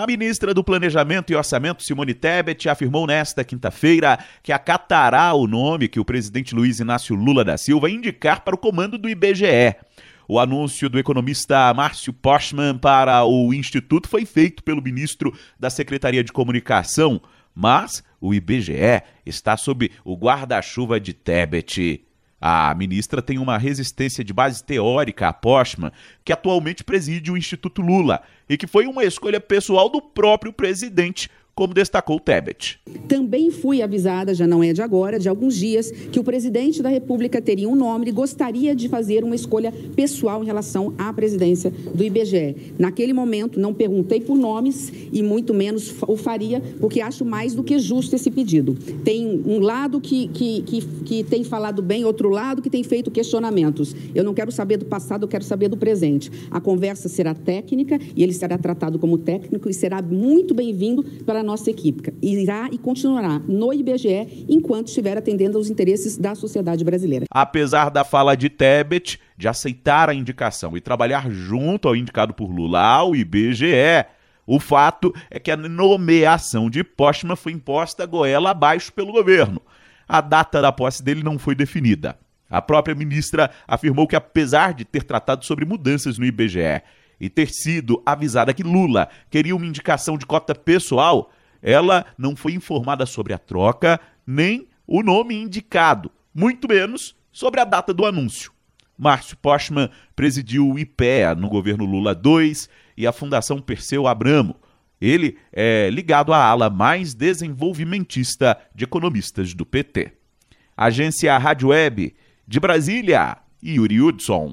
A ministra do Planejamento e Orçamento, Simone Tebet, afirmou nesta quinta-feira que acatará o nome que o presidente Luiz Inácio Lula da Silva indicar para o comando do IBGE. O anúncio do economista Márcio Postman para o Instituto foi feito pelo ministro da Secretaria de Comunicação, mas o IBGE está sob o guarda-chuva de Tebet. A ministra tem uma resistência de base teórica a Postman, que atualmente preside o Instituto Lula e que foi uma escolha pessoal do próprio presidente como destacou Tebet. Também fui avisada, já não é de agora, de alguns dias, que o presidente da República teria um nome e gostaria de fazer uma escolha pessoal em relação à presidência do IBGE. Naquele momento, não perguntei por nomes e muito menos o faria, porque acho mais do que justo esse pedido. Tem um lado que, que, que, que tem falado bem, outro lado que tem feito questionamentos. Eu não quero saber do passado, eu quero saber do presente. A conversa será técnica e ele será tratado como técnico e será muito bem-vindo para nossa equipe. Irá e continuará no IBGE enquanto estiver atendendo aos interesses da sociedade brasileira. Apesar da fala de Tebet de aceitar a indicação e trabalhar junto ao indicado por Lula ao IBGE, o fato é que a nomeação de Postman foi imposta goela abaixo pelo governo. A data da posse dele não foi definida. A própria ministra afirmou que, apesar de ter tratado sobre mudanças no IBGE e ter sido avisada que Lula queria uma indicação de cota pessoal, ela não foi informada sobre a troca nem o nome indicado, muito menos sobre a data do anúncio. Márcio Postman presidiu o IPEA no governo Lula II e a Fundação Perseu Abramo. Ele é ligado à ala mais desenvolvimentista de economistas do PT. Agência Rádio Web de Brasília, Yuri Hudson.